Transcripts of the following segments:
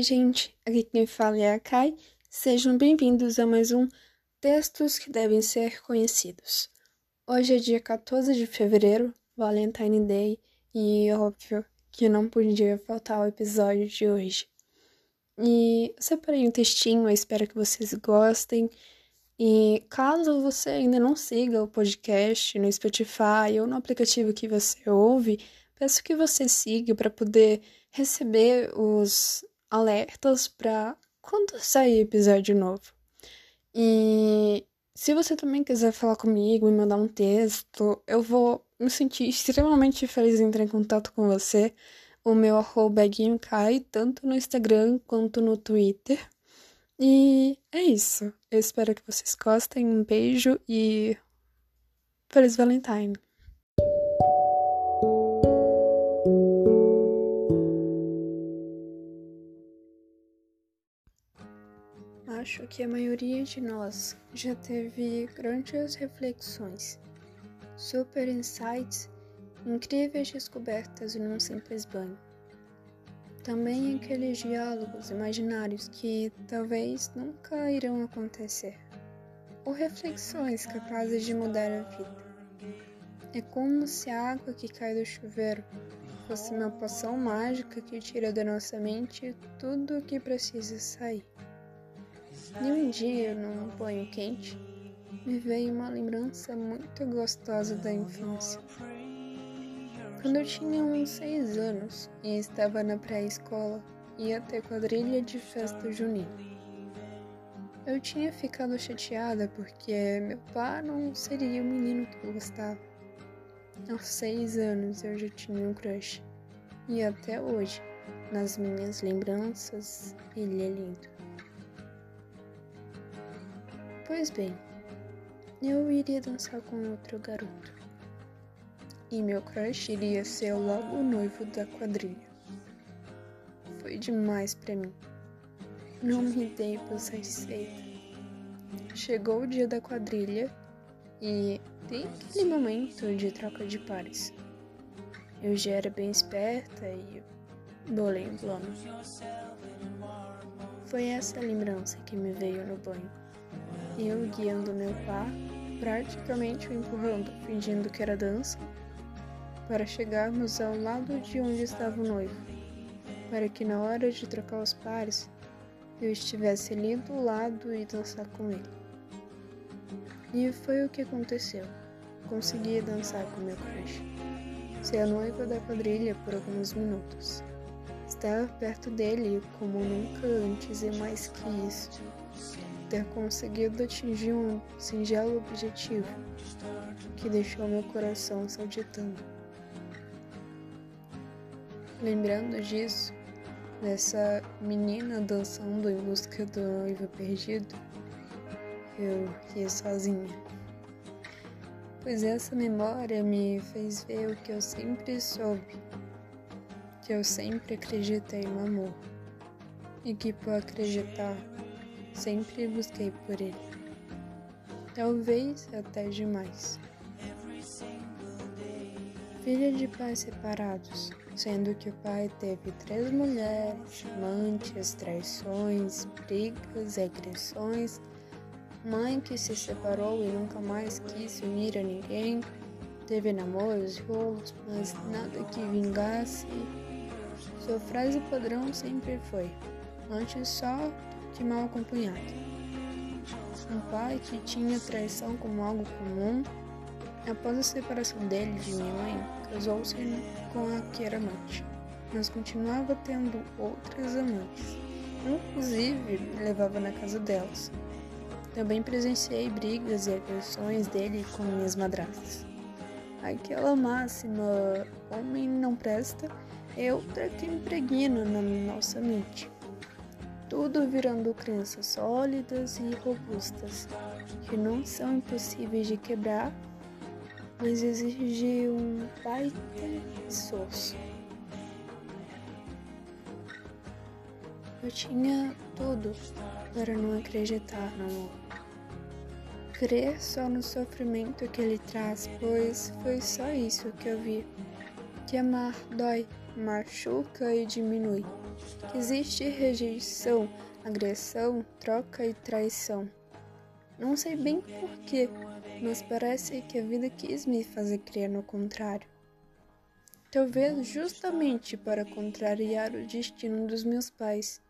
Oi, gente. Aqui quem fala é a Kai. Sejam bem-vindos a mais um Textos que devem ser conhecidos. Hoje é dia 14 de fevereiro, Valentine Day, e óbvio que não podia faltar o episódio de hoje. E separei um textinho, eu espero que vocês gostem. E caso você ainda não siga o podcast no Spotify ou no aplicativo que você ouve, peço que você siga para poder receber os alertas para quando sair episódio novo. E se você também quiser falar comigo e mandar um texto, eu vou me sentir extremamente feliz em entrar em contato com você. O meu arroba é Guimkai, tanto no Instagram quanto no Twitter. E é isso. Eu espero que vocês gostem. Um beijo e. Feliz Valentine! Acho que a maioria de nós já teve grandes reflexões, super insights, incríveis descobertas num simples banho. Também aqueles diálogos imaginários que talvez nunca irão acontecer, ou reflexões capazes de mudar a vida. É como se a água que cai do chuveiro fosse uma poção mágica que tira da nossa mente tudo o que precisa sair. E um dia, num banho quente, me veio uma lembrança muito gostosa da infância. Quando eu tinha uns seis anos e estava na pré-escola, ia ter quadrilha de festa junina. Eu tinha ficado chateada porque meu pai não seria o menino que eu gostava. Aos seis anos eu já tinha um crush. E até hoje, nas minhas lembranças, ele é lindo. Pois bem, eu iria dançar com outro garoto. E meu crush iria ser logo o noivo da quadrilha. Foi demais para mim. Não me dei por satisfeita. Chegou o dia da quadrilha e tem aquele momento de troca de pares. Eu já era bem esperta e bolei um plano. Foi essa lembrança que me veio no banho eu guiando meu par, praticamente o empurrando, fingindo que era dança, para chegarmos ao lado de onde estava o noivo, para que na hora de trocar os pares eu estivesse ali do lado e dançar com ele. E foi o que aconteceu. Consegui dançar com meu crush. Ser a noiva da quadrilha por alguns minutos. Estar perto dele como nunca antes e mais que isso ter conseguido atingir um singelo objetivo que deixou meu coração saltitando. Lembrando disso, dessa menina dançando em busca do noivo perdido, eu ri sozinha. Pois essa memória me fez ver o que eu sempre soube, que eu sempre acreditei no amor, e que por acreditar Sempre busquei por ele. Talvez até demais. Filha de pais separados, sendo que o pai teve três mulheres, amantes, traições, brigas, agressões, mãe que se separou e nunca mais quis unir a ninguém, teve namoros rolos, mas nada que vingasse. Sua frase padrão sempre foi: antes só que mal acompanhado. Um pai que tinha traição como algo comum, após a separação dele de minha mãe, casou-se com a que era amante, mas continuava tendo outras amantes. Inclusive, me levava na casa delas. Também presenciei brigas e agressões dele com minhas madrastas. Aquela máxima, homem não presta, é outra que impregna na nossa mente tudo virando crenças sólidas e robustas, que não são impossíveis de quebrar, mas exigem um baita esforço. Eu tinha tudo para não acreditar no amor. Crer só no sofrimento que ele traz, pois foi só isso que eu vi. Que amar dói machuca e diminui. Existe rejeição, agressão, troca e traição. Não sei bem porquê, mas parece que a vida quis me fazer crer no contrário. Talvez justamente para contrariar o destino dos meus pais.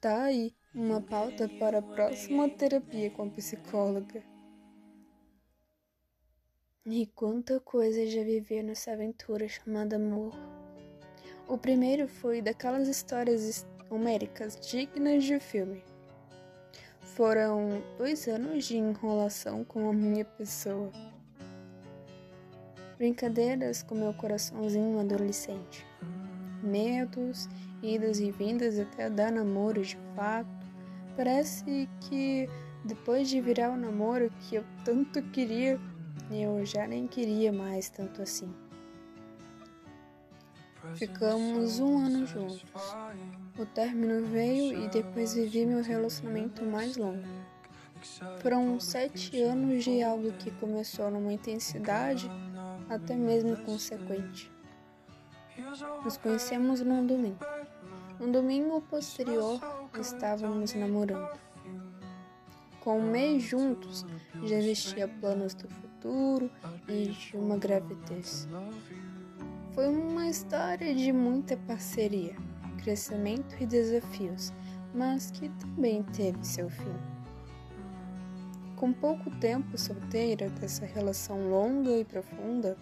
Tá aí uma pauta para a próxima terapia com a psicóloga. E quanta coisa já vivi nessa aventura chamada amor. O primeiro foi daquelas histórias homéricas dignas de filme. Foram dois anos de enrolação com a minha pessoa. Brincadeiras com meu coraçãozinho adolescente. Medos, idas e vindas até dar namoro de fato. Parece que depois de virar o namoro que eu tanto queria, eu já nem queria mais tanto assim. Ficamos um ano juntos. O término veio e depois vivi meu relacionamento mais longo. Foram sete anos de algo que começou numa intensidade até mesmo consequente. Nos conhecemos num domingo. No domingo posterior, estávamos namorando. Com um mês juntos, já existia planos do futuro e de uma gravidez. Foi uma história de muita parceria, crescimento e desafios, mas que também teve seu fim. Com pouco tempo solteira dessa relação longa e profunda,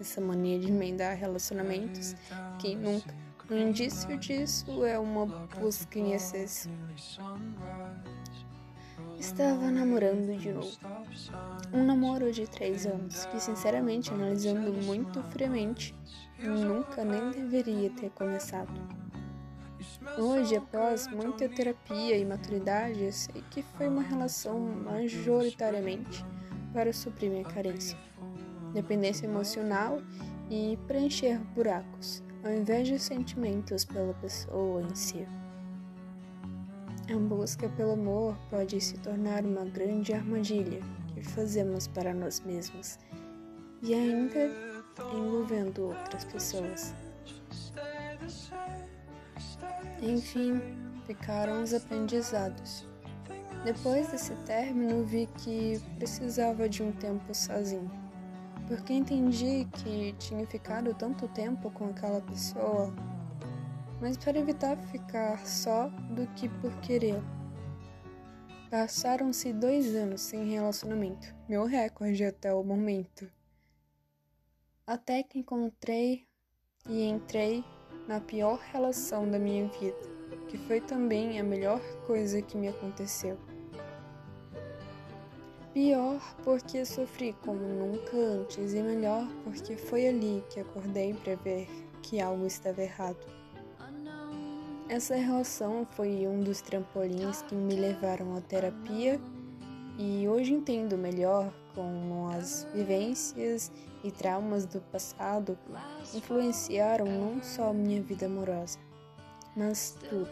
essa mania de emendar relacionamentos, quem nunca? Um indício disso é uma busca em excesso. Estava namorando de novo. Um namoro de três anos que, sinceramente, analisando muito friamente, nunca nem deveria ter começado. Hoje, após muita terapia e maturidade, sei que foi uma relação majoritariamente para suprir minha carência, dependência emocional e preencher buracos, ao invés de sentimentos pela pessoa em si. A busca pelo amor pode se tornar uma grande armadilha que fazemos para nós mesmos e ainda envolvendo outras pessoas. Enfim, ficaram os aprendizados. Depois desse término, vi que precisava de um tempo sozinho, porque entendi que tinha ficado tanto tempo com aquela pessoa mas para evitar ficar só do que por querer. Passaram-se dois anos sem relacionamento, meu recorde até o momento. Até que encontrei e entrei na pior relação da minha vida, que foi também a melhor coisa que me aconteceu. Pior porque sofri como nunca antes, e melhor porque foi ali que acordei para ver que algo estava errado. Essa relação foi um dos trampolins que me levaram à terapia e hoje entendo melhor como as vivências e traumas do passado influenciaram não só minha vida amorosa, mas tudo.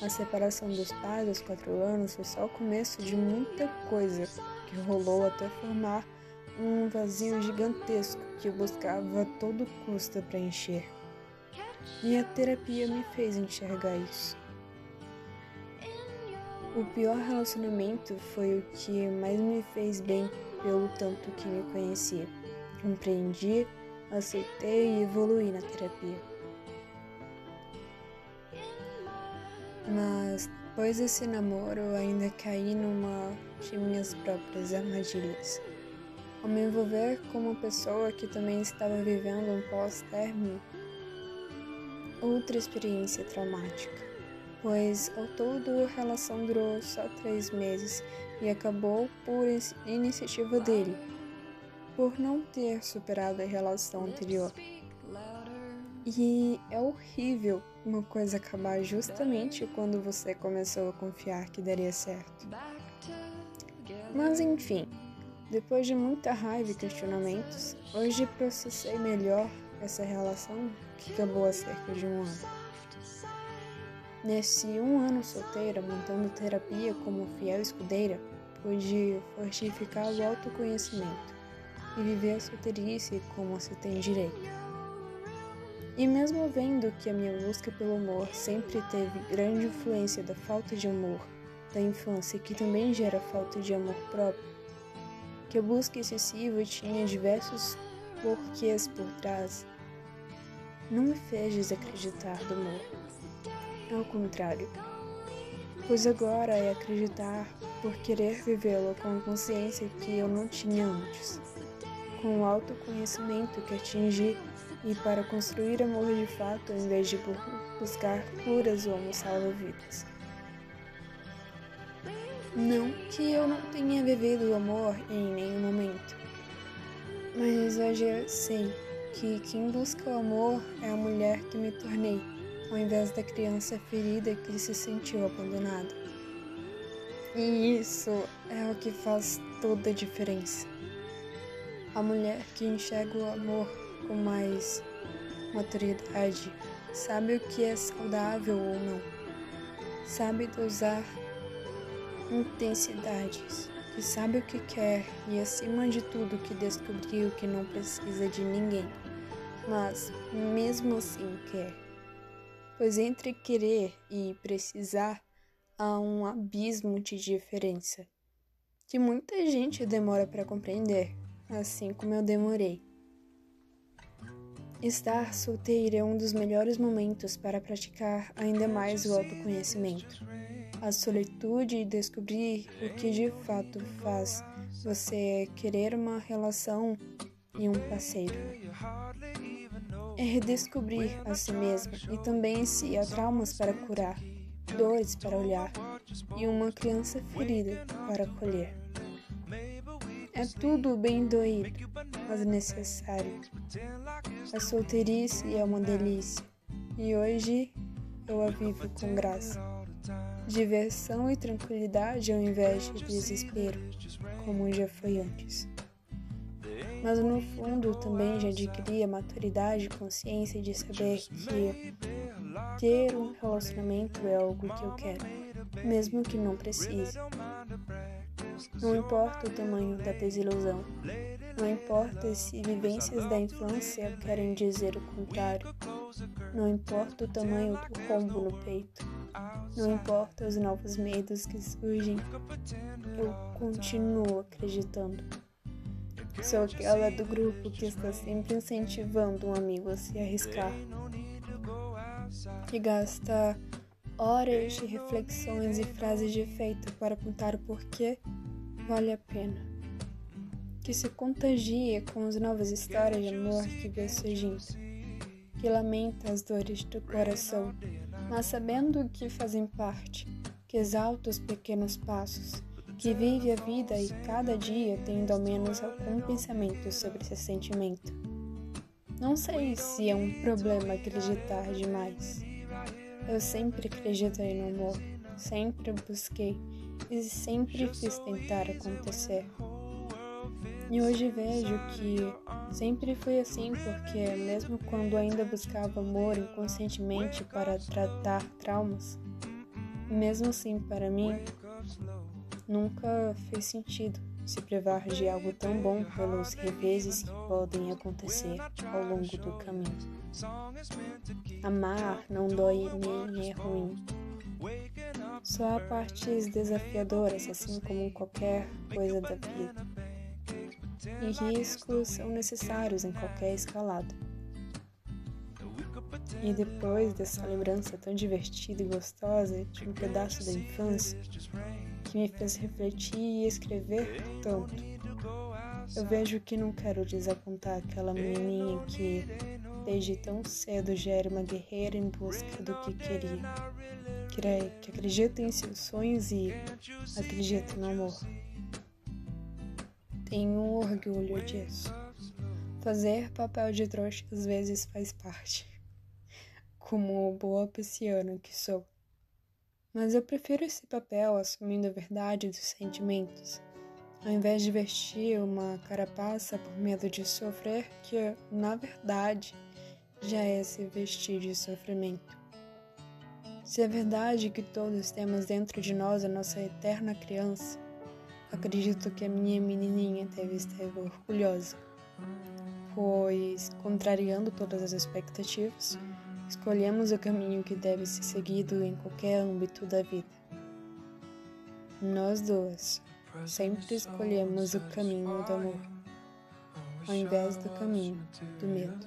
A separação dos pais aos quatro anos foi só o começo de muita coisa que rolou até formar um vazio gigantesco que eu buscava a todo custo preencher. E a terapia me fez enxergar isso. O pior relacionamento foi o que mais me fez bem pelo tanto que me conhecia. Compreendi, aceitei e evolui na terapia. Mas depois desse namoro ainda caí numa de minhas próprias armadilhas. Ao me envolver com uma pessoa que também estava vivendo um pós-término, outra experiência traumática, pois ao todo a relação durou só três meses e acabou por iniciativa dele, por não ter superado a relação anterior. E é horrível uma coisa acabar justamente quando você começou a confiar que daria certo. Mas enfim, depois de muita raiva e questionamentos, hoje processei melhor essa relação que acabou há cerca de um ano. Nesse um ano solteira, montando terapia como fiel escudeira, pude fortificar o autoconhecimento e viver a solteirice como se tem direito. E mesmo vendo que a minha busca pelo amor sempre teve grande influência da falta de amor da infância, que também gera falta de amor próprio, que a busca excessiva tinha diversos porquês por trás, não me fez desacreditar do amor. Ao contrário, pois agora é acreditar por querer vivê-lo com a consciência que eu não tinha antes, com o autoconhecimento que atingi e para construir amor de fato em vez de buscar curas ou salva-vidas. Não que eu não tenha vivido o amor em nenhum momento, mas hoje eu sei que quem busca o amor é a mulher que me tornei, ao invés da criança ferida que se sentiu abandonada. E isso é o que faz toda a diferença. A mulher que enxerga o amor com mais maturidade sabe o que é saudável ou não, sabe dosar intensidades, que sabe o que quer e, acima de tudo, que descobriu que não precisa de ninguém mas mesmo assim quer. Pois entre querer e precisar há um abismo de diferença que muita gente demora para compreender, assim como eu demorei. Estar solteira é um dos melhores momentos para praticar ainda mais o autoconhecimento, a solitude e descobrir o que de fato faz você querer uma relação e um parceiro é redescobrir a si mesmo e também se há traumas para curar, dores para olhar e uma criança ferida para acolher. É tudo bem doído, mas necessário. A solteirice é uma delícia e hoje eu a vivo com graça. Diversão e tranquilidade ao invés de desespero, como já foi antes mas no fundo também já adquiri a maturidade e consciência de saber que ter um relacionamento é algo que eu quero, mesmo que não precise. Não importa o tamanho da desilusão, não importa se vivências da infância querem dizer o contrário, não importa o tamanho do rombo no peito, não importa os novos medos que surgem, eu continuo acreditando. Sou aquela do grupo que está sempre incentivando um amigo a se arriscar, que gasta horas de reflexões e frases de efeito para apontar o porquê vale a pena, que se contagia com as novas histórias de amor que vê surgindo, que lamenta as dores do coração, mas sabendo que fazem parte, que exalta os pequenos passos que vive a vida e cada dia tendo ao menos algum pensamento sobre esse sentimento. Não sei se é um problema acreditar demais. Eu sempre acreditei no amor, sempre busquei e sempre fiz tentar acontecer. E hoje vejo que sempre foi assim, porque mesmo quando ainda buscava amor inconscientemente para tratar traumas, mesmo assim para mim, Nunca fez sentido se privar de algo tão bom pelos reveses que podem acontecer ao longo do caminho. Amar não dói nem é ruim. Só há partes desafiadoras, assim como qualquer coisa da vida. E riscos são necessários em qualquer escalada. E depois dessa lembrança tão divertida e gostosa de um pedaço da infância, que me fez refletir e escrever tanto. Eu vejo que não quero desapontar aquela menininha que, desde tão cedo, já era uma guerreira em busca do que queria, que acredita em seus sonhos e acredita no amor. Tenho um orgulho disso. Fazer papel de trouxa às vezes faz parte, como boa pisciana que sou mas eu prefiro esse papel assumindo a verdade dos sentimentos, ao invés de vestir uma carapaça por medo de sofrer, que na verdade já é se vestir de sofrimento. Se é verdade que todos temos dentro de nós a nossa eterna criança, acredito que a minha menininha deve estar orgulhosa, pois, contrariando todas as expectativas, escolhemos o caminho que deve ser seguido em qualquer âmbito da vida. Nós duas sempre escolhemos o caminho do amor, ao invés do caminho do medo.